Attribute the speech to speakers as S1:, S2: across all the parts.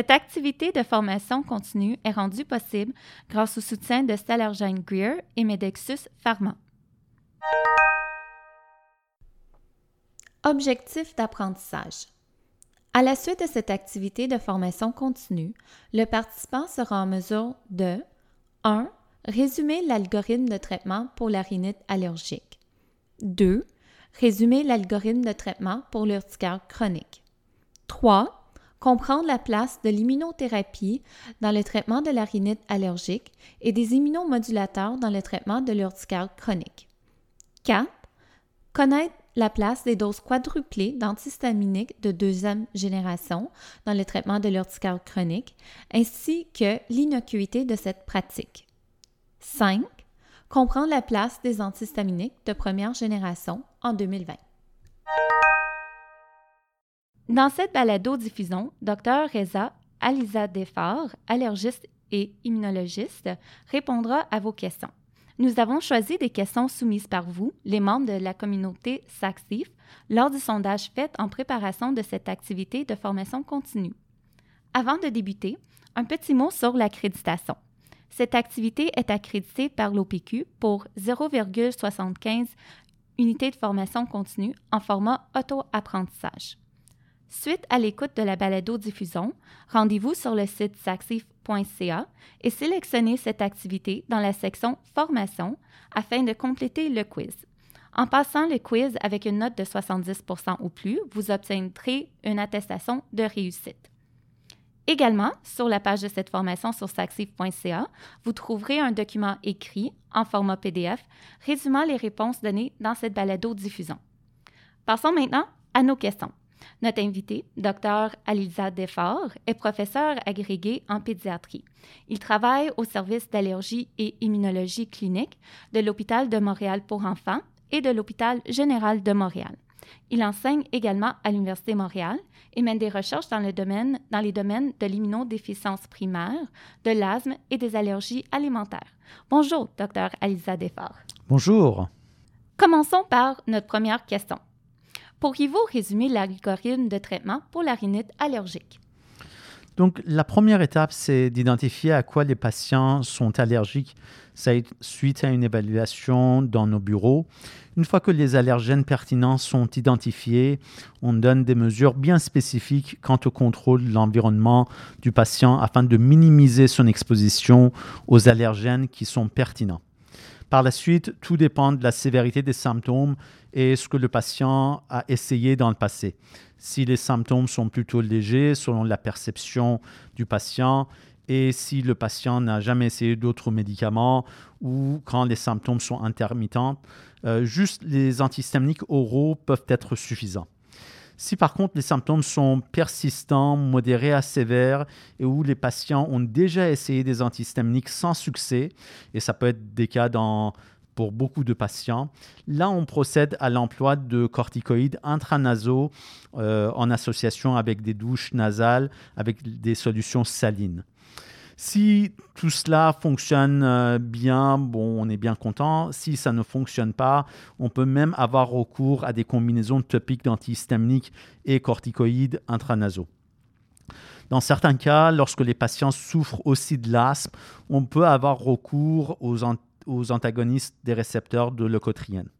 S1: Cette activité de formation continue est rendue possible grâce au soutien de Stellargine Greer et Medexus Pharma. Objectif d'apprentissage. À la suite de cette activité de formation continue, le participant sera en mesure de 1. Résumer l'algorithme de traitement pour la rhinite allergique. 2. Résumer l'algorithme de traitement pour l'urticaire chronique. 3 comprendre la place de l'immunothérapie dans le traitement de la allergique et des immunomodulateurs dans le traitement de l'urticaire chronique. 4. Connaître la place des doses quadruplées d'antihistaminiques de deuxième génération dans le traitement de l'urticaire chronique, ainsi que l'innocuité de cette pratique. 5. Comprendre la place des antihistaminiques de première génération en 2020. Dans cette balado-diffusion, Dr Reza Aliza Defar, allergiste et immunologiste, répondra à vos questions. Nous avons choisi des questions soumises par vous, les membres de la communauté SACSIF, lors du sondage fait en préparation de cette activité de formation continue. Avant de débuter, un petit mot sur l'accréditation. Cette activité est accréditée par l'OPQ pour 0,75 unités de formation continue en format auto-apprentissage. Suite à l'écoute de la balado-diffusion, rendez-vous sur le site saxif.ca et sélectionnez cette activité dans la section Formation afin de compléter le quiz. En passant le quiz avec une note de 70% ou plus, vous obtiendrez une attestation de réussite. Également, sur la page de cette formation sur saxif.ca, vous trouverez un document écrit en format PDF résumant les réponses données dans cette balado-diffusion. Passons maintenant à nos questions. Notre invité, Dr. Alisa Defort, est professeur agrégé en pédiatrie. Il travaille au service d'allergie et immunologie clinique de l'Hôpital de Montréal pour enfants et de l'Hôpital général de Montréal. Il enseigne également à l'Université Montréal et mène des recherches dans, le domaine, dans les domaines de l'immunodéficience primaire, de l'asthme et des allergies alimentaires. Bonjour, Dr. Alisa Defort.
S2: Bonjour.
S1: Commençons par notre première question. Pourriez-vous résumer l'algorithme de traitement pour la allergique?
S2: Donc, la première étape, c'est d'identifier à quoi les patients sont allergiques suite à une évaluation dans nos bureaux. Une fois que les allergènes pertinents sont identifiés, on donne des mesures bien spécifiques quant au contrôle de l'environnement du patient afin de minimiser son exposition aux allergènes qui sont pertinents. Par la suite, tout dépend de la sévérité des symptômes et ce que le patient a essayé dans le passé. Si les symptômes sont plutôt légers selon la perception du patient et si le patient n'a jamais essayé d'autres médicaments ou quand les symptômes sont intermittents, euh, juste les antihistaminiques oraux peuvent être suffisants. Si par contre les symptômes sont persistants, modérés à sévères et où les patients ont déjà essayé des antihistaminiques sans succès, et ça peut être des cas pour beaucoup de patients, là on procède à l'emploi de corticoïdes intranasaux euh, en association avec des douches nasales avec des solutions salines. Si tout cela fonctionne euh, bien, bon, on est bien content. Si ça ne fonctionne pas, on peut même avoir recours à des combinaisons topiques d'antihistaminiques et corticoïdes intranasaux. Dans certains cas, lorsque les patients souffrent aussi de l'asthme, on peut avoir recours aux, aux antagonistes des récepteurs de leucotriène.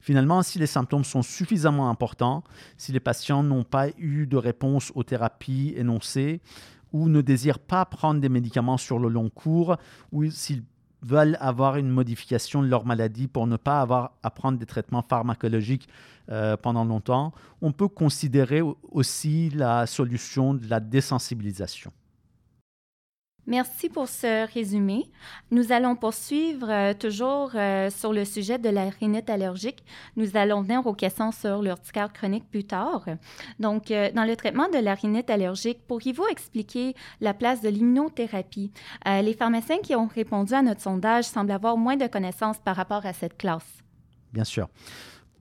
S2: Finalement, si les symptômes sont suffisamment importants, si les patients n'ont pas eu de réponse aux thérapies énoncées, ou ne désirent pas prendre des médicaments sur le long cours, ou s'ils veulent avoir une modification de leur maladie pour ne pas avoir à prendre des traitements pharmacologiques euh, pendant longtemps, on peut considérer aussi la solution de la désensibilisation.
S1: Merci pour ce résumé. Nous allons poursuivre euh, toujours euh, sur le sujet de la rhinite allergique. Nous allons venir aux questions sur l'urticaire chronique plus tard. Donc, euh, dans le traitement de la rhinite allergique, pourriez-vous expliquer la place de l'immunothérapie? les pharmaciens qui ont répondu à notre sondage semblent avoir moins de connaissances par rapport à cette classe.
S2: Bien sûr.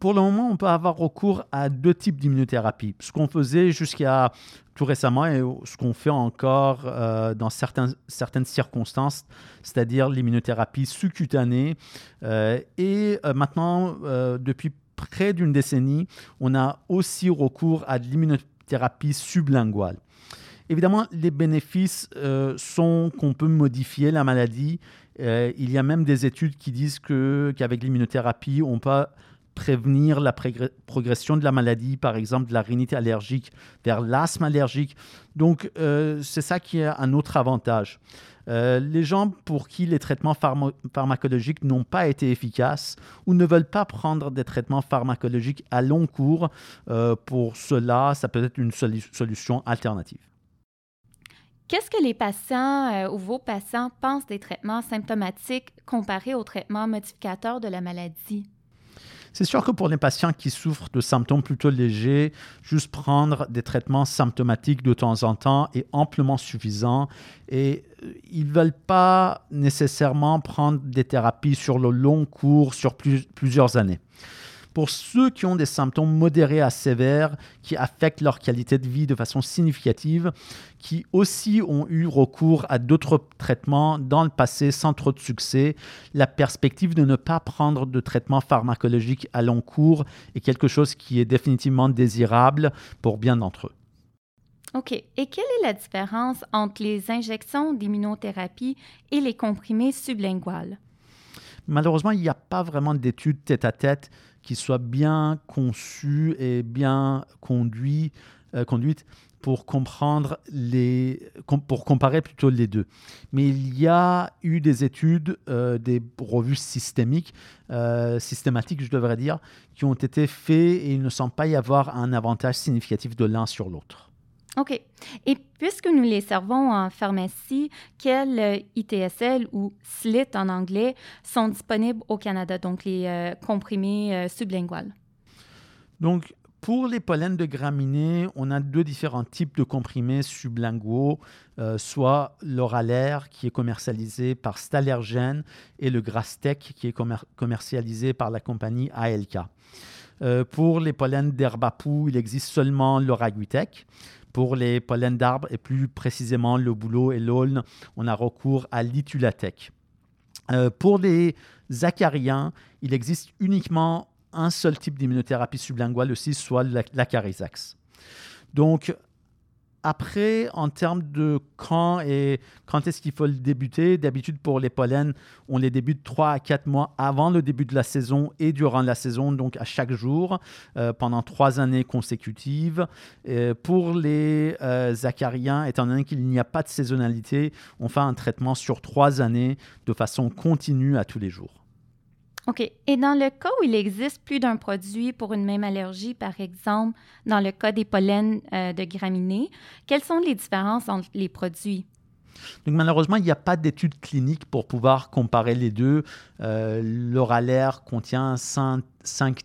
S2: Pour le moment, on peut avoir recours à deux types d'immunothérapie. Ce qu'on faisait jusqu'à tout récemment et ce qu'on fait encore euh, dans certaines circonstances, c'est-à-dire l'immunothérapie sous-cutanée. Euh, et euh, maintenant, depuis près d'une décennie, on a aussi recours à de l'immunothérapie sublinguale. Évidemment, les bénéfices sont qu'on peut modifier la maladie. Il y a même des études qui disent qu'avec l'immunothérapie, on peut prévenir la progression de la maladie, par exemple de la rhinite allergique vers l'asthme allergique. Donc, euh, c'est ça qui est un autre avantage. Euh, les gens pour qui les traitements pharmacologiques n'ont pas été efficaces ou ne veulent pas prendre des traitements pharmacologiques à long cours, euh, pour cela, ça peut être une solution alternative.
S1: Qu'est-ce que les patients ou vos patients pensent des traitements symptomatiques comparés aux traitements modificateurs de la maladie?
S2: C'est sûr que pour les patients qui souffrent de symptômes plutôt légers, juste prendre des traitements symptomatiques de temps en temps est amplement suffisant et euh, ils ne veulent pas nécessairement prendre des thérapies sur le long cours, sur plusieurs années. Pour ceux qui ont des symptômes modérés à sévères, qui affectent leur qualité de vie de façon significative, qui aussi ont eu recours à d'autres traitements dans le passé sans trop de succès, la perspective de ne pas prendre de traitement pharmacologique à long cours est quelque chose qui est définitivement désirable pour bien d'entre eux.
S1: OK. Et quelle est la différence entre les injections d'immunothérapie et les comprimés sublinguales?
S2: Malheureusement, il n'y a pas vraiment d'études tête-à-tête qui soient bien conçues et bien conduites, euh, conduites pour comprendre les, pour comparer plutôt les deux. Mais il y a eu des études, euh, des revues systémiques, euh, systématiques, je devrais dire, qui ont été faites et il ne semble pas y avoir un avantage significatif de l'un sur l'autre.
S1: OK. Et puisque nous les servons en pharmacie, quels euh, ITSL ou SLIT en anglais sont disponibles au Canada, donc les euh, comprimés euh, sublinguales?
S2: Donc, pour les pollens de graminées, on a deux différents types de comprimés sublinguaux, soit l'oralaire qui est commercialisé par Stalergen et le Grastec qui est commercialisé par la compagnie ALK. pour les pollens d'herbapou, il existe seulement l'Oraguitec. Pour les pollens d'arbres et plus précisément le bouleau et l'aulne, on a recours à l'itulatec. Euh, pour les acariens, il existe uniquement un seul type d'immunothérapie sublinguale aussi, soit l'acarizax. Donc, après, en termes de quand et quand est-ce qu'il faut le débuter, d'habitude pour les pollens, on les débute 3 à 4 mois avant le début de la saison et durant la saison, donc à chaque jour, euh, pendant 3 années consécutives. pour les euh, acariens, étant donné qu'il n'y a pas de saisonnalité, on fait un traitement sur 3 années de façon continue à tous les jours.
S1: OK. Et dans le cas où il existe plus d'un produit pour une même allergie, par exemple, dans le cas des pollens euh, de graminées, quelles sont les différences entre les produits?
S2: Malheureusement, il n'y a pas d'études cliniques pour pouvoir comparer les deux. Euh, L'oralaire contient cinq,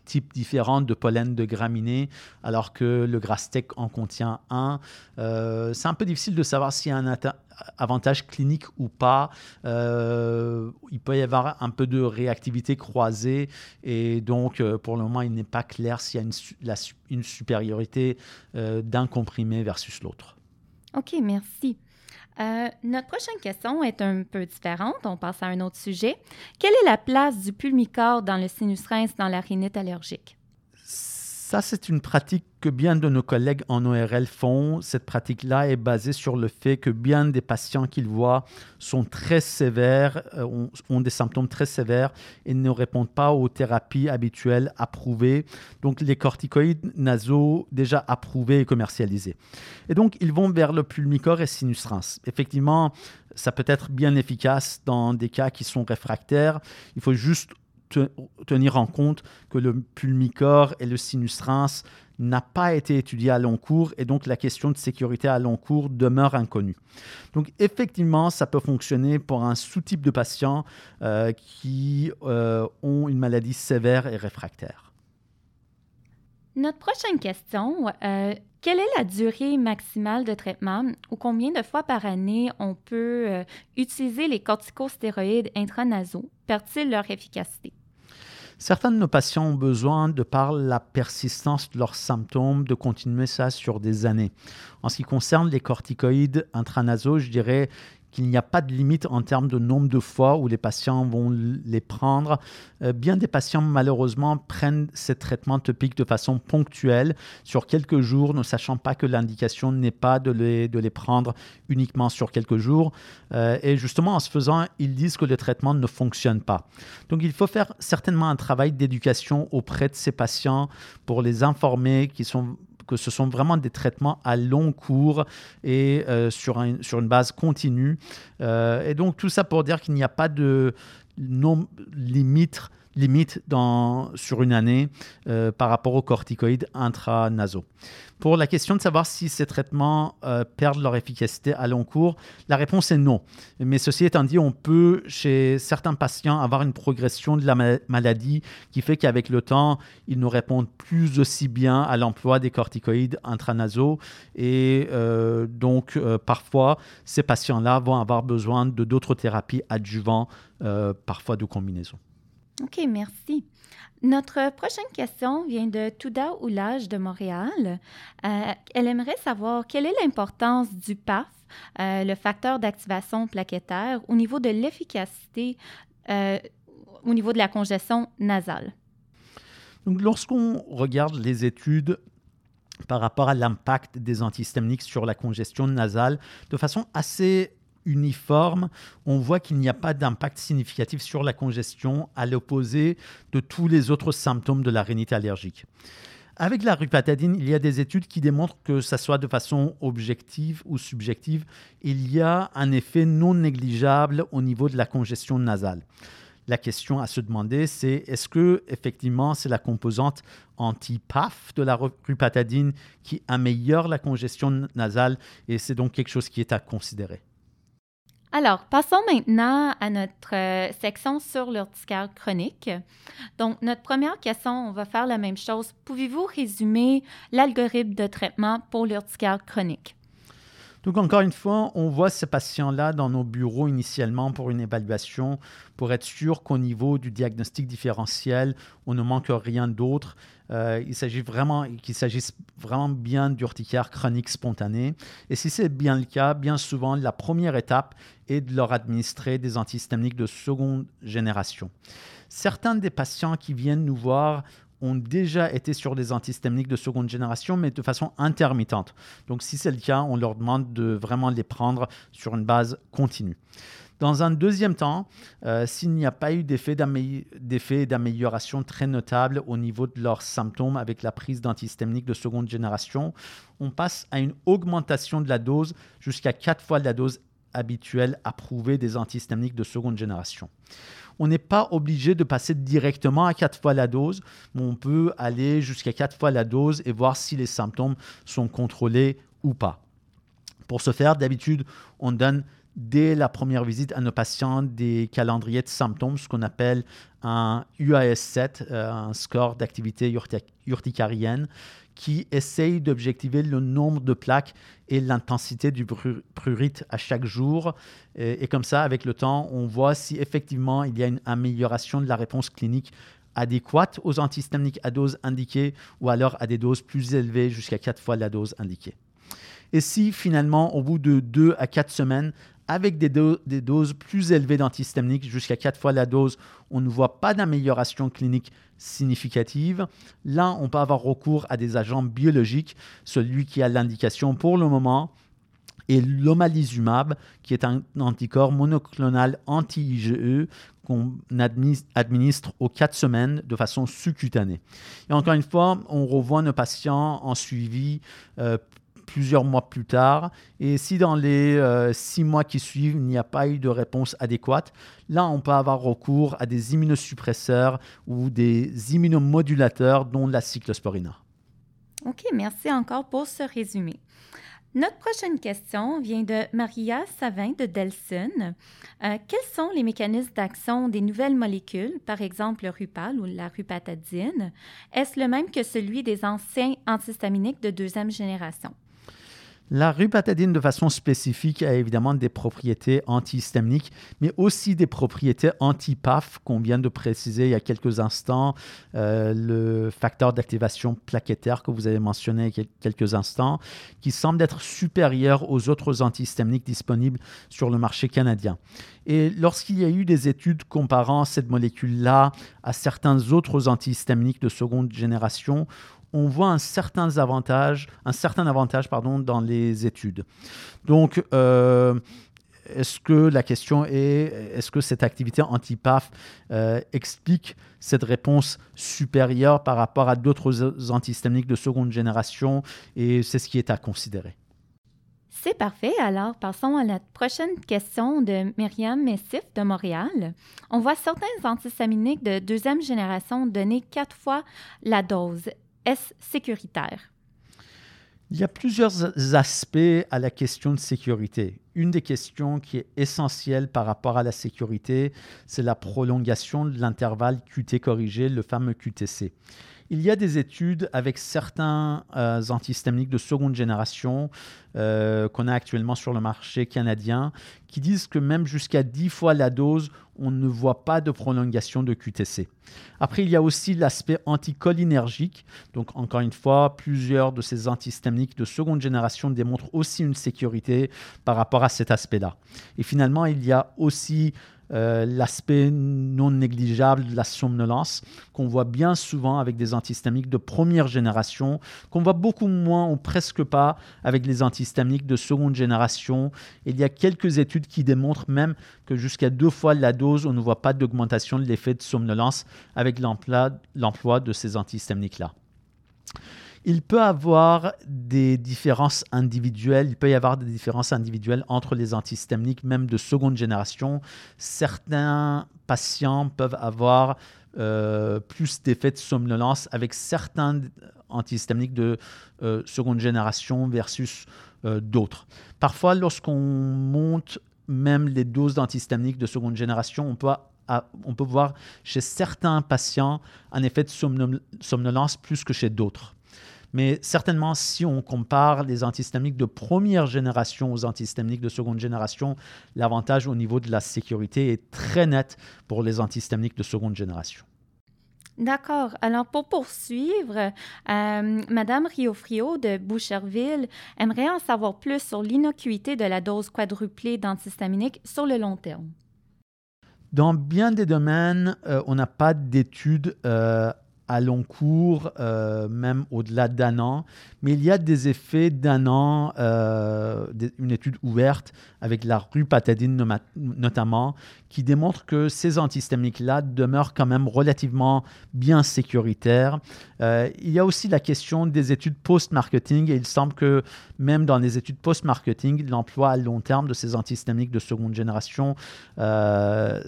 S2: types différents de pollen de graminées, alors que le Grastec en contient un. Euh, c'est un peu difficile de savoir s'il y a un avantage clinique ou pas. Euh, il peut y avoir un peu de réactivité croisée et donc euh, pour le moment, il n'est pas clair s'il y a une, une supériorité d'un comprimé versus l'autre.
S1: OK, merci. Euh, notre prochaine question est un peu différente. On passe à un autre sujet. Quelle est la place du pulmicorde dans le sinus dans la rhinite allergique?
S2: Ça, c'est une pratique que bien de nos collègues en ORL font. Cette pratique-là est basée sur le fait que bien des patients qu'ils voient sont très sévères, euh, ont, des symptômes très sévères et ne répondent pas aux thérapies habituelles approuvées. Donc, les corticoïdes nasaux déjà approuvés et commercialisés. Et donc, ils vont vers le pulmicor et sinus rince. Effectivement, ça peut être bien efficace dans des cas qui sont réfractaires. Il faut juste tenir en compte que le pulmicor et le sinus rince n'a pas été étudié à long cours et donc la question de sécurité à long cours demeure inconnue. Donc effectivement, ça peut fonctionner pour un sous-type de patients euh, qui euh, ont une maladie sévère et réfractaire.
S1: Notre prochaine question, euh, quelle est la durée maximale de traitement ou combien de fois par année on peut utiliser les corticostéroïdes intranasaux? Perdent-ils leur efficacité?
S2: Certains de nos patients ont besoin, de par la persistance de leurs symptômes, de continuer ça sur des années. En ce qui concerne les corticoïdes intranasaux, je dirais qu'il n'y a pas de limite en termes de nombre de fois où les patients vont les prendre. Euh, bien des patients, malheureusement, prennent ces traitements topiques de façon ponctuelle, sur quelques jours, ne sachant pas que l'indication n'est pas de les, de les prendre uniquement sur quelques jours. Euh, et justement, en ce faisant, ils disent que le traitement ne fonctionne pas. Donc, il faut faire certainement un travail d'éducation auprès de ces patients pour les informer qu'ils sont ce sont vraiment des traitements à long cours et euh, sur, sur une base continue. Euh, et donc tout ça pour dire qu'il n'y a pas de non limite limite dans, sur une année euh, par rapport aux corticoïdes intranasaux. Pour la question de savoir si ces traitements euh, perdent leur efficacité à long cours, la réponse est non. Mais ceci étant dit, on peut chez certains patients avoir une progression de la maladie qui fait qu'avec le temps, ils ne répondent plus aussi bien à l'emploi des corticoïdes intranasaux. Et euh, donc, parfois, ces patients-là vont avoir besoin de d'autres thérapies adjuvantes, parfois de combinaison.
S1: OK, merci. Notre prochaine question vient de Touda Oulage de Montréal. Euh, elle aimerait savoir quelle est l'importance du PAF, euh, le facteur d'activation plaquettaire, au niveau de l'efficacité, euh, au niveau de la congestion nasale.
S2: Donc, lorsqu'on regarde les études par rapport à l'impact des antihistaminiques sur la congestion nasale, de façon assez uniforme, on voit qu'il n'y a pas d'impact significatif sur la congestion à l'opposé de tous les autres symptômes de la rhinite allergique. Avec la rupatadine, il y a des études qui démontrent que ça soit de façon objective ou subjective, il y a un effet non négligeable au niveau de la congestion nasale. La question à se demander, c'est est-ce que effectivement c'est la composante anti-PAF de la rupatadine qui améliore la congestion nasale et c'est donc quelque chose qui est à considérer?
S1: Alors, passons maintenant à notre euh, section sur l'urticaire chronique. Donc, notre première question, on va faire la même chose. Pouvez-vous résumer l'algorithme de traitement pour l'urticaire chronique?
S2: Donc, encore une fois, on voit ces patients-là dans nos bureaux initialement pour une évaluation, pour être sûr qu'au niveau du diagnostic différentiel, on ne manque rien d'autre. Euh, il s'agit vraiment qu'il s'agisse vraiment bien d'urticaire chronique spontané. Et si c'est bien le cas, bien souvent, la première étape est de leur administrer des antihistaminiques de seconde génération. Certains des patients qui viennent nous voir ont déjà été sur des antihistaminiques de seconde génération, mais de façon intermittente. Donc, si c'est le cas, on leur demande de vraiment les prendre sur une base continue. Dans un deuxième temps, euh, s'il n'y a pas eu d'effet d'amélioration très notable au niveau de leurs symptômes avec la prise d'antihistaminiques de seconde génération, on passe à une augmentation de la dose jusqu'à quatre fois la dose habituelle approuvée des antihistaminiques de seconde génération on n'est pas obligé de passer directement à quatre fois la dose, mais on peut aller jusqu'à quatre fois la dose et voir si les symptômes sont contrôlés ou pas. Pour ce faire, d'habitude, on donne dès la première visite à nos patients des calendriers de symptômes, ce qu'on appelle un UAS7, euh, un score d'activité urticarienne, qui essaye d'objectiver le nombre de plaques et l'intensité du prurite à chaque jour. Et, comme ça, avec le temps, on voit si effectivement il y a une amélioration de la réponse clinique adéquate aux antihistaminiques à dose indiquée ou alors à des doses plus élevées jusqu'à quatre fois la dose indiquée. Et si finalement, au bout de deux à quatre semaines, avec des, doses plus élevées d'antihistaminiques, jusqu'à quatre fois la dose, on ne voit pas d'amélioration clinique significative. Là, on peut avoir recours à des agents biologiques. Celui qui a l'indication pour le moment est l'omalizumab, qui est un anticorps monoclonal anti-IgE qu'on administre aux quatre semaines de façon sous-cutanée. Et encore une fois, on revoit nos patients en suivi euh, plusieurs mois plus tard. Et si dans les euh, six mois qui suivent, il n'y a pas eu de réponse adéquate, là, on peut avoir recours à des immunosuppresseurs ou des immunomodulateurs, dont la cyclosporina.
S1: OK, merci encore pour ce résumé. Notre prochaine question vient de Maria Savin de Delson. Euh, quels sont les mécanismes d'action des nouvelles molécules, par exemple le Rupal ou la rupatadine? Est-ce le même que celui des anciens antihistaminiques de deuxième génération?
S2: La rupatadine, de façon spécifique, a évidemment des propriétés antihistaminiques, mais aussi des propriétés anti-PAF qu'on vient de préciser il y a quelques instants. Euh, le facteur d'activation plaquettaire que vous avez mentionné il y a quelques instants, qui semble être supérieur aux autres antihistaminiques disponibles sur le marché canadien. Et lorsqu'il y a eu des études comparant cette molécule-là à certains autres antihistaminiques de seconde génération, on voit un certain avantage, un certain avantage pardon, dans les études. Donc, euh, est-ce que la question est, est-ce que cette activité anti-PAF euh, explique cette réponse supérieure par rapport à d'autres antihistaminiques de seconde génération Et c'est ce qui est à considérer?
S1: C'est parfait. Alors, passons à la prochaine question de Myriam Messif de Montréal. On voit certains antihistaminiques de deuxième génération donner quatre fois la dose. Est-ce sécuritaire?
S2: Il y a plusieurs aspects à la question de sécurité. Une des questions qui est essentielle par rapport à la sécurité, c'est la prolongation de l'intervalle QT corrigé, le fameux QTC. Il y a des études avec certains euh, de seconde génération euh, qu'on a actuellement sur le marché canadien qui disent que même jusqu'à 10 fois la dose, on ne voit pas de prolongation de QTC. Après, il y a aussi l'aspect anticholinergique. Donc, encore une fois, plusieurs de ces antihistaminiques de seconde génération démontrent aussi une sécurité par rapport à cet aspect-là. Et finalement, il y a aussi euh, l'aspect non négligeable de la somnolence qu'on voit bien souvent avec des antihistamiques de première génération, qu'on voit beaucoup moins ou presque pas avec les antihistamiques de seconde génération. il y a quelques études qui démontrent même que jusqu'à deux fois la dose, on ne voit pas d'augmentation de l'effet de somnolence avec l'emploi de ces antihistamiques-là. Il peut avoir des différences individuelles, il peut y avoir des différences individuelles entre les antihistaminiques, même de seconde génération. Certains patients peuvent avoir euh, plus d'effets de somnolence avec certains antihistaminiques de euh, seconde génération versus euh, d'autres. Parfois, lorsqu'on monte même les doses d'antihistaminiques de seconde génération, on peut on peut voir chez certains patients un effet de somnolence plus que chez d'autres. Mais certainement, si on compare les antihistaminiques de première génération aux antihistaminiques de seconde génération, l'avantage au niveau de la sécurité est très net pour les antihistaminiques de seconde génération.
S1: D'accord. Alors, pour poursuivre, euh, Madame Riofrio de Boucherville aimerait en savoir plus sur l'innocuité de la dose quadruplée d'antihistaminique sur le long terme.
S2: Dans bien des domaines, euh, on n'a pas d'études euh, à long cours, euh, même au-delà d'un an. Mais il y a des effets d'un an, euh, une étude ouverte avec la rupatadine notamment, qui démontre que ces antihistaminiques-là demeurent quand même relativement bien sécuritaires. Euh, il y a aussi la question des études post-marketing et il semble que même dans les études post-marketing, l'emploi à long terme de ces antihistaminiques de seconde génération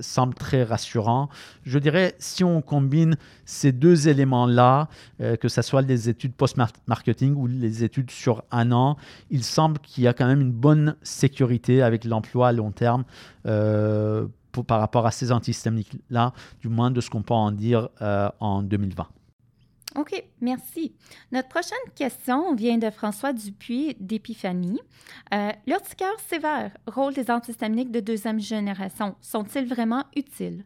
S2: semble très rassurant. Je dirais, si on combine ces deux éléments-là, euh, que ce soit les études post-marketing ou les études sur un an, il semble qu'il y a quand même une bonne sécurité avec l'emploi à long terme euh, par rapport à ces antihistaminiques-là, du moins de ce qu'on peut en dire euh, en 2020.
S1: OK, merci. Notre prochaine question vient de François Dupuis d'Épiphanie. L'urticaire sévère, rôle des antihistaminiques de deuxième génération, sont-ils vraiment utiles?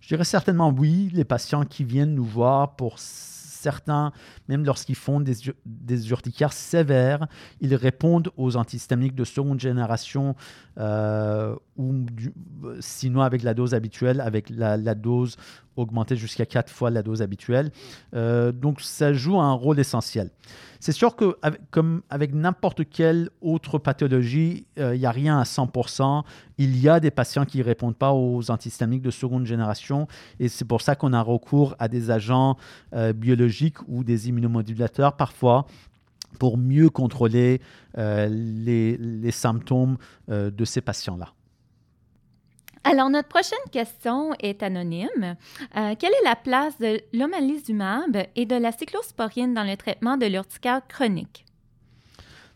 S2: Je dirais certainement oui. Les patients qui viennent nous voir pour certains, même lorsqu'ils font des, urticaires sévères, ils répondent aux antihistaminiques de seconde génération euh, ou sinon avec la dose habituelle, avec la, dose augmentée jusqu'à quatre fois la dose habituelle. Euh, donc ça joue un rôle essentiel. C'est sûr que comme avec n'importe quelle autre pathologie, euh, il n'y a rien à 100%. Il y a des patients qui ne répondent pas aux antihistaminiques de seconde génération et c'est pour ça qu'on a recours à des agents euh, biologiques ou des immunomodulateurs parfois pour mieux contrôler les, symptômes de ces patients-là.
S1: Alors, notre prochaine question est anonyme. Euh, quelle est la place de l'omalizumab et de la cyclosporine dans le traitement de l'urticaire chronique?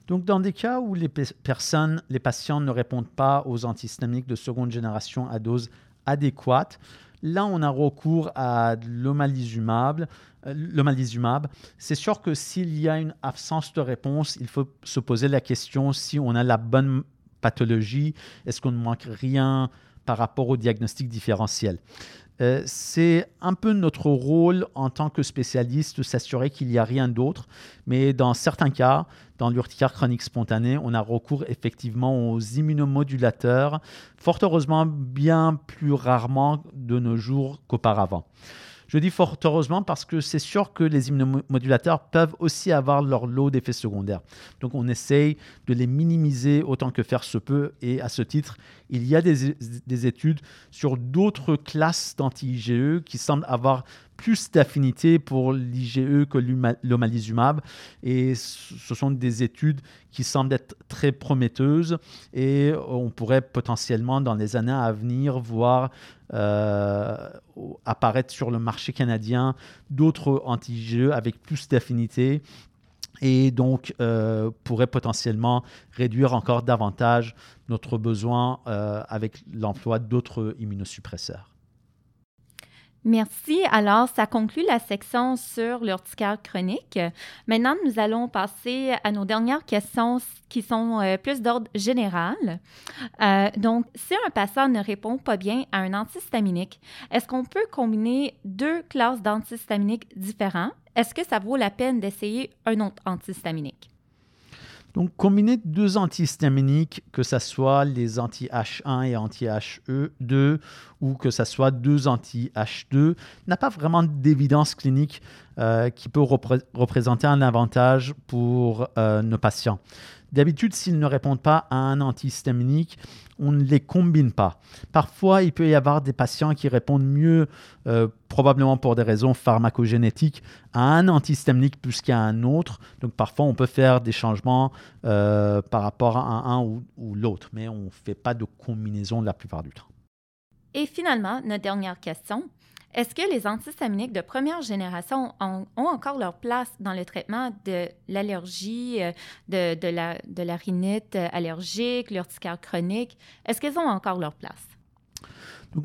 S2: Donc, dans des cas où les personnes, les patients ne répondent pas aux antihistaminiques de seconde génération à dose adéquate, là, on a recours à l'omalizumab. L'omalizumab, c'est sûr que s'il y a une absence de réponse, il faut se poser la question si on a la bonne pathologie, est-ce qu'on ne manque rien par rapport au diagnostic différentiel. Euh, c'est un peu notre rôle en tant que spécialiste de s'assurer qu'il n'y a rien d'autre. Mais dans certains cas, dans l'urticaire chronique spontanée, on a recours effectivement aux immunomodulateurs, fort heureusement bien plus rarement de nos jours qu'auparavant. Je dis fort heureusement parce que c'est sûr que les immunomodulateurs peuvent aussi avoir leur lot d'effets secondaires. Donc on essaye de les minimiser autant que faire se peut. Et à ce titre, il y a des, des études sur d'autres classes d'anti-IgE qui semblent avoir plus d'affinité pour l'IgE que l'omalizumab. Et ce sont des études qui semblent être très prometteuses et on pourrait potentiellement dans les années à venir voir apparaître sur le marché canadien d'autres anti-IgE avec plus d'affinité et donc euh, pourrait potentiellement réduire encore davantage notre besoin euh, avec l'emploi d'autres immunosuppresseurs.
S1: Merci. Alors, ça conclut la section sur l'urticaire chronique. Maintenant, nous allons passer à nos dernières questions qui sont euh, plus d'ordre général. Euh, donc, si un patient ne répond pas bien à un antihistaminique, est-ce qu'on peut combiner deux classes d'antihistaminiques différents? Est-ce que ça vaut la peine d'essayer un autre antihistaminique?
S2: Donc, combiner deux antihistaminiques, que ce soit les anti-H1 et anti-HE2 ou que ce soit deux anti-H2, n'a pas vraiment d'évidence clinique euh, qui peut représenter un avantage pour euh, nos patients. D'habitude, s'ils ne répondent pas à un antihistaminique, on ne les combine pas. Parfois, il peut y avoir des patients qui répondent mieux, euh, probablement pour des raisons pharmacogénétiques, à un antihistaminique plus qu'à un autre. Donc, parfois, on peut faire des changements euh, par rapport à un, ou, ou l'autre, mais on ne fait pas de combinaison la plupart du temps.
S1: Et finalement, notre dernière question. Est-ce que les antihistaminiques de première génération ont, encore leur place dans le traitement de l'allergie, euh, de, la, rhinite allergique, l'urticaire chronique? Est-ce qu'elles ont encore leur place?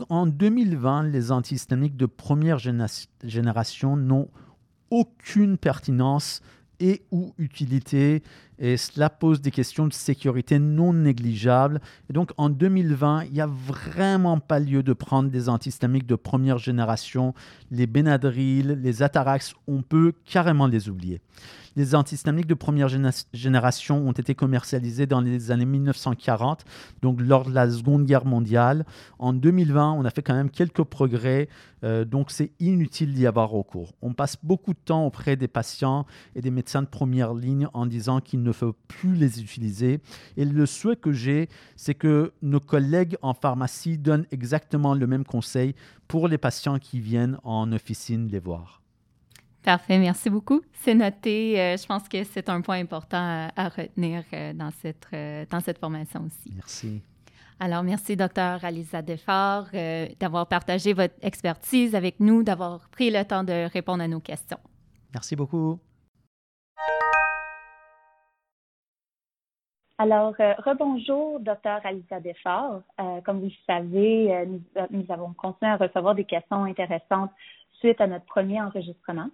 S2: En 2020, les antihistaminiques de première génération n'ont aucune pertinence et ou utilité et cela pose des questions de sécurité non négligeables. Et donc en 2020, il n'y a vraiment pas lieu de prendre des antihistamiques de première génération. Les Benadryl, les Atarax, on peut carrément les oublier. Les antihistaminiques de première génération ont été commercialisés dans les années 1940, donc lors de la Seconde Guerre mondiale. En 2020, on a fait quand même quelques progrès, euh, donc c'est inutile d'y avoir recours. On passe beaucoup de temps auprès des patients et des médecins de première ligne en disant qu'ils ne faut plus les utiliser. Et le souhait que j'ai, c'est que nos collègues en pharmacie donnent exactement le même conseil pour les patients qui viennent en officine les voir.
S1: Parfait, merci beaucoup. C'est noté. Euh, je pense que c'est un point important à, retenir euh, dans, cette, euh, dans cette formation aussi.
S2: Merci.
S1: Alors, merci, docteur Alisa Defort, d'avoir partagé votre expertise avec nous, d'avoir pris le temps de répondre à nos questions.
S2: Merci beaucoup.
S3: Alors, euh, rebonjour, docteur Alisa Defort. Euh, comme vous le savez, euh, nous, avons continué à recevoir des questions intéressantes suite à notre premier enregistrement.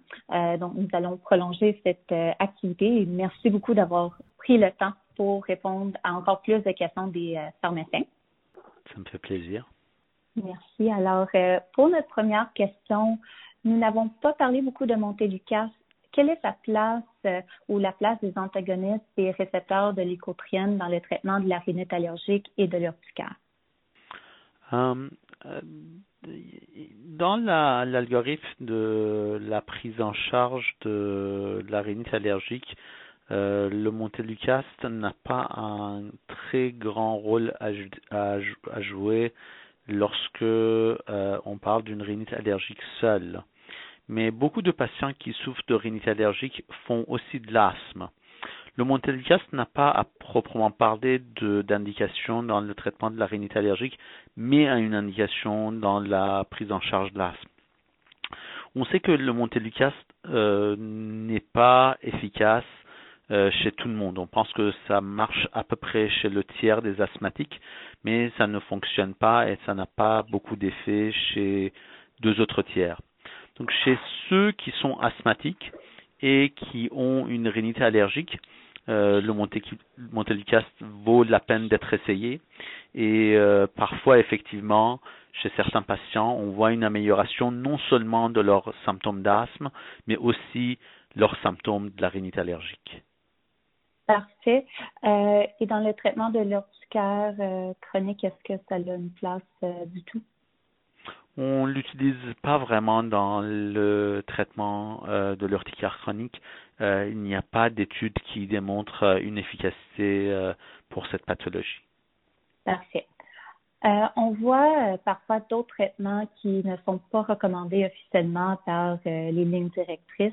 S3: donc, nous allons prolonger cette activité et merci beaucoup d'avoir pris le temps pour répondre à encore plus de questions des pharmaciens.
S4: Ça me fait plaisir.
S3: Merci. Alors, pour notre première question, nous n'avons pas parlé beaucoup de Montélucas quelle est sa place euh, ou la place des antagonistes et récepteurs de l'écotrienne dans le traitement de la rhinite allergique et de l'urticaire?
S4: Um, euh, dans l'algorithme de la prise en charge de la rhinite allergique, euh, le montelukast n'a pas un très grand rôle à, à, jouer lorsque on parle d'une rhinite allergique seule mais beaucoup de patients qui souffrent de rhinite allergique font aussi de l'asthme. Le montelukast n'a pas à proprement parler d'indication dans le traitement de la rhinite allergique, mais a une indication dans la prise en charge de l'asthme. On sait que le montelukast euh, n'est pas efficace chez tout le monde. On pense que ça marche à peu près chez le tiers des asthmatiques, mais ça ne fonctionne pas et ça n'a pas beaucoup d'effet chez deux autres tiers. Donc chez ceux qui sont asthmatiques et qui ont une rhinite allergique, euh, le Montelukast vaut la peine d'être essayé. Et euh, parfois, effectivement, chez certains patients, on voit une amélioration non seulement de leurs symptômes d'asthme, mais aussi leurs symptômes de la rhinite allergique.
S3: Parfait. Euh, et dans le traitement de l'urticaire chronique, est-ce que ça a une place du tout?
S4: On l'utilise pas vraiment dans le traitement de l'urticaire chronique. Euh, il n'y a pas d'études qui démontrent euh, une efficacité euh, pour cette pathologie.
S3: Parfait. on voit parfois d'autres traitements qui ne sont pas recommandés officiellement par les lignes directrices.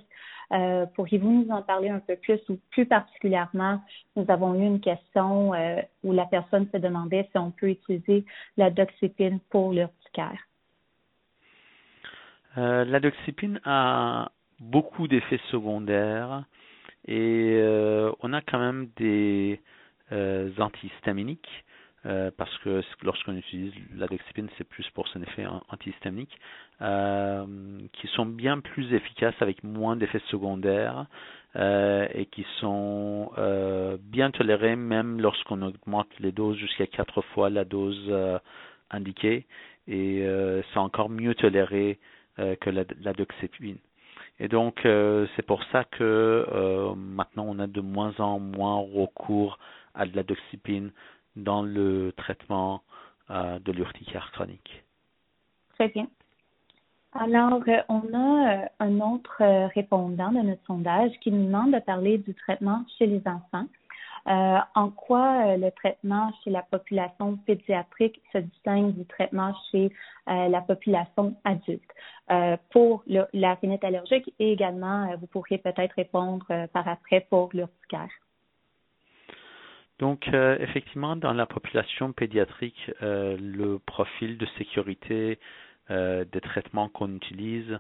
S3: Pourriez-vous nous en parler un peu plus ou plus particulièrement, nous avons eu une question où la personne se demandait si on peut utiliser la doxypine pour l'urticaire.
S4: La doxypine a beaucoup d'effets secondaires et euh, on a quand même des euh, antihistaminiques euh, parce que lorsqu'on utilise la dexipine, c'est plus pour son effet antihistaminique, qui sont bien plus efficaces avec moins d'effets secondaires et qui sont bien tolérés même lorsqu'on augmente les doses jusqu'à quatre fois la dose indiquée. Et c'est encore mieux toléré que la, la doxépine. Et donc, euh, c'est pour ça que euh, maintenant, on a de moins en moins recours à de la doxypine dans le traitement euh, de l'urticaire chronique.
S3: Très bien. Alors, on a un autre répondant de notre sondage qui nous demande de parler du traitement chez les enfants. Euh, en quoi euh, le traitement chez la population pédiatrique se distingue du traitement chez euh, la population adulte? pour la rhinite allergique et également, vous pourriez peut-être répondre par après pour l'urticaire.
S4: Donc, effectivement, dans la population pédiatrique, le profil de sécurité des traitements qu'on utilise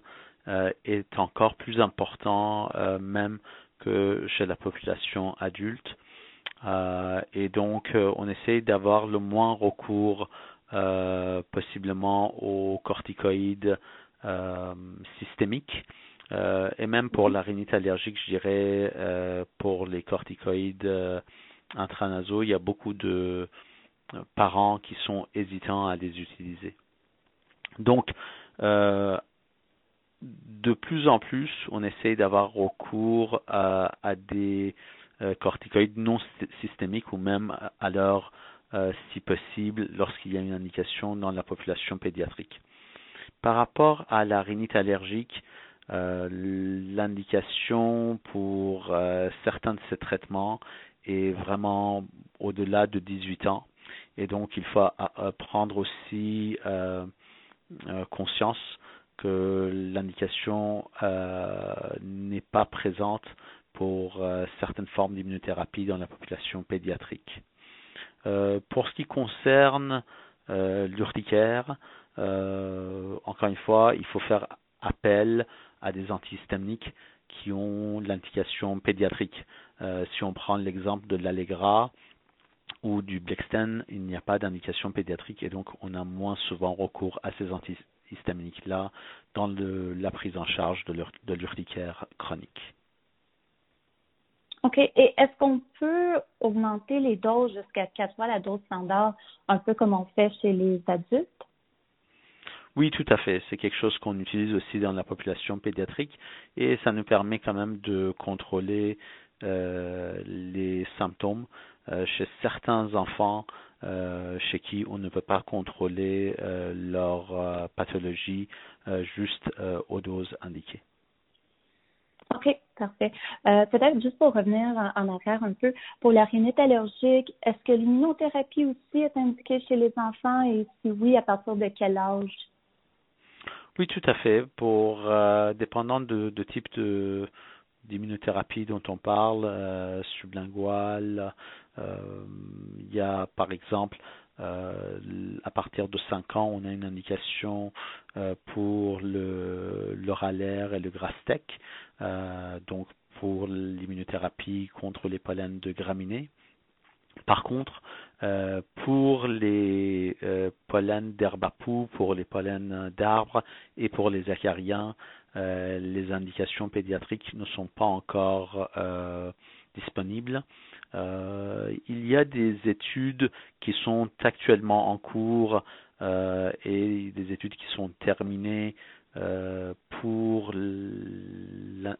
S4: est encore plus important même que chez la population adulte. Euh, et donc, euh, on essaie d'avoir le moins recours euh, possiblement aux corticoïdes systémiques. et même pour la rhinite allergique, je dirais, pour les corticoïdes intranasaux, il y a beaucoup de parents qui sont hésitants à les utiliser. Donc, de plus en plus, on essaie d'avoir recours à des euh, corticoïdes non systémiques ou même alors, euh, si possible, lorsqu'il y a une indication dans la population pédiatrique. Par rapport à la rhinite allergique, euh, l'indication pour certains de ces traitements est vraiment au-delà de 18 ans. Et donc, il faut prendre aussi conscience que l'indication n'est pas présente pour euh, certaines formes d'immunothérapie dans la population pédiatrique. Euh, pour ce qui concerne euh, l'urticaire, encore une fois, il faut faire appel à des antihistaminiques qui ont l'indication pédiatrique. si on prend l'exemple de l'Allegra ou du Blexten, il n'y a pas d'indication pédiatrique et donc on a moins souvent recours à ces antihistaminiques-là dans la prise en charge de l'urticaire chronique.
S3: OK. Et est-ce qu'on peut augmenter les doses jusqu'à quatre fois la dose standard, un peu comme on fait chez les adultes?
S4: Oui, tout à fait. C'est quelque chose qu'on utilise aussi dans la population pédiatrique et ça nous permet quand même de contrôler euh, les symptômes euh, chez certains enfants euh, chez qui on ne peut pas contrôler leur pathologie juste aux doses indiquées.
S3: OK, parfait. Euh, peut-être juste pour revenir en, arrière un peu, pour la rhinite allergique, est-ce que l'immunothérapie aussi est indiquée chez les enfants? Et si oui, à partir de quel âge?
S4: Oui, tout à fait. Pour euh, dépendant de, type d'immunothérapie dont on parle, euh, sublingual, euh, il y a par exemple à partir de 5 ans, on a une indication euh, pour le, le et le Grastec. Euh, donc pour l'immunothérapie contre les pollens de graminées. Par contre, euh, pour les euh, pollens d'herbe à poux, pour les pollens d'arbres et pour les acariens, euh, les indications pédiatriques ne sont pas encore disponibles. Il y a des études qui sont actuellement en cours et des études qui sont terminées pour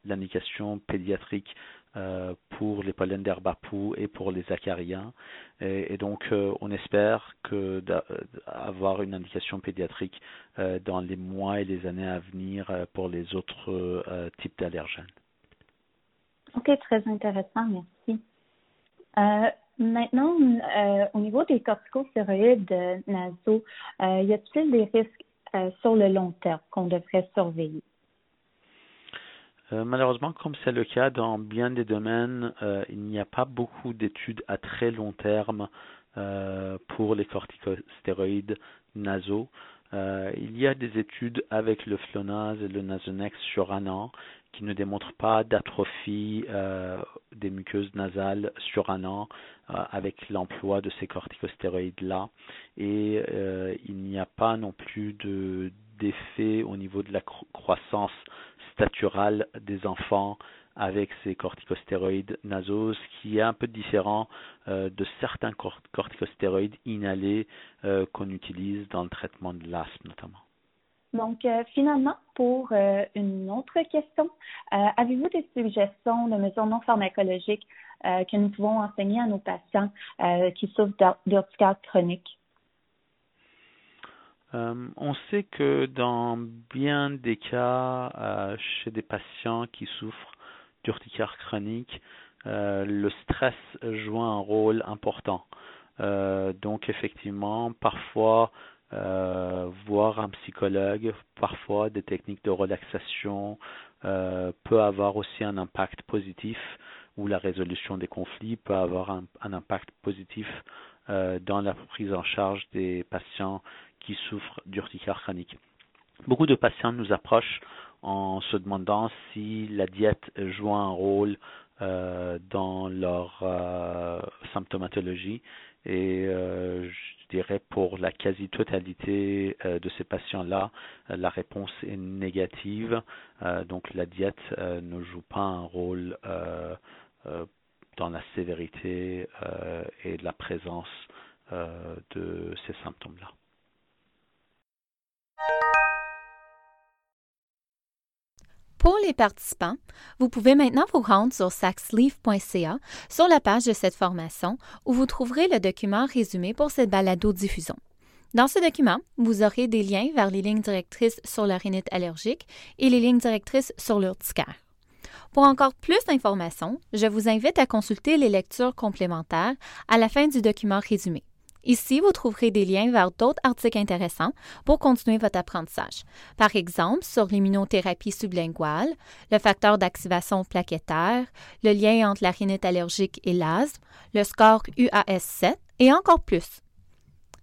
S4: l'indication pédiatrique euh, pour les pollens poux et pour les acariens. Et, donc, euh, on espère que d'avoir une indication pédiatrique euh, dans les mois et les années à venir pour les autres types d'allergènes.
S3: OK, très intéressant, merci. Maintenant, au niveau des corticostéroïdes nasaux, y a-t-il des risques sur le long terme qu'on devrait surveiller?
S4: Euh, malheureusement, comme c'est le cas dans bien des domaines, euh, il n'y a pas beaucoup d'études à très long terme euh, pour les corticostéroïdes nasaux. il y a des études avec le Flonase et le Nasonex sur un an qui ne démontrent pas d'atrophie des muqueuses nasales sur un an avec l'emploi de ces corticostéroïdes-là. Et il n'y a pas non plus d'effet au niveau de la croissance staturale des enfants avec ces corticostéroïdes nasaux, ce qui est un peu différent euh, de certains corticostéroïdes inhalés euh, qu'on utilise dans le traitement de l'asthme notamment.
S3: Donc, euh, finalement, pour une autre question, avez-vous des suggestions de mesures non pharmacologiques que nous pouvons enseigner à nos patients qui souffrent d'urticaire chronique?
S4: Euh, on sait que dans bien des cas, euh, chez des patients qui souffrent d'urticaire chronique, euh, le stress joue un rôle important. donc effectivement, parfois, voir un psychologue, parfois des techniques de relaxation peut avoir aussi un impact positif ou la résolution des conflits peut avoir un impact positif dans la prise en charge des patients qui souffrent d'urticaire chronique. Beaucoup de patients nous approchent en se demandant si la diète joue un rôle euh, dans leur euh, symptomatologie et euh, je dirais pour la quasi-totalité de ces patients-là, la réponse est négative. donc la diète ne joue pas un rôle dans la sévérité et la présence de ces symptômes-là.
S1: Pour les participants, vous pouvez maintenant vous rendre sur saxleaf.ca sur la page de cette formation où vous trouverez le document résumé pour cette balado-diffusion. Dans ce document, vous aurez des liens vers les lignes directrices sur la rhinite allergique et les lignes directrices sur l'urticaire. Pour encore plus d'informations, je vous invite à consulter les lectures complémentaires à la fin du document résumé. Ici, vous trouverez des liens vers d'autres articles intéressants pour continuer votre apprentissage. Par exemple, sur l'immunothérapie sublinguale, le facteur d'activation plaquettaire, le lien entre la rhinite allergique et l'asthme, le score UAS7 et encore plus.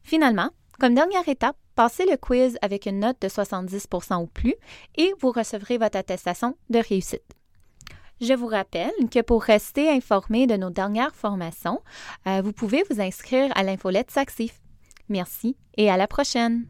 S1: Finalement, comme dernière étape, passez le quiz avec une note de 70% ou plus et vous recevrez votre attestation de réussite. Je vous rappelle que pour rester informé de nos dernières formations, euh, vous pouvez vous inscrire à l'infolette Saxif. Merci et à la prochaine!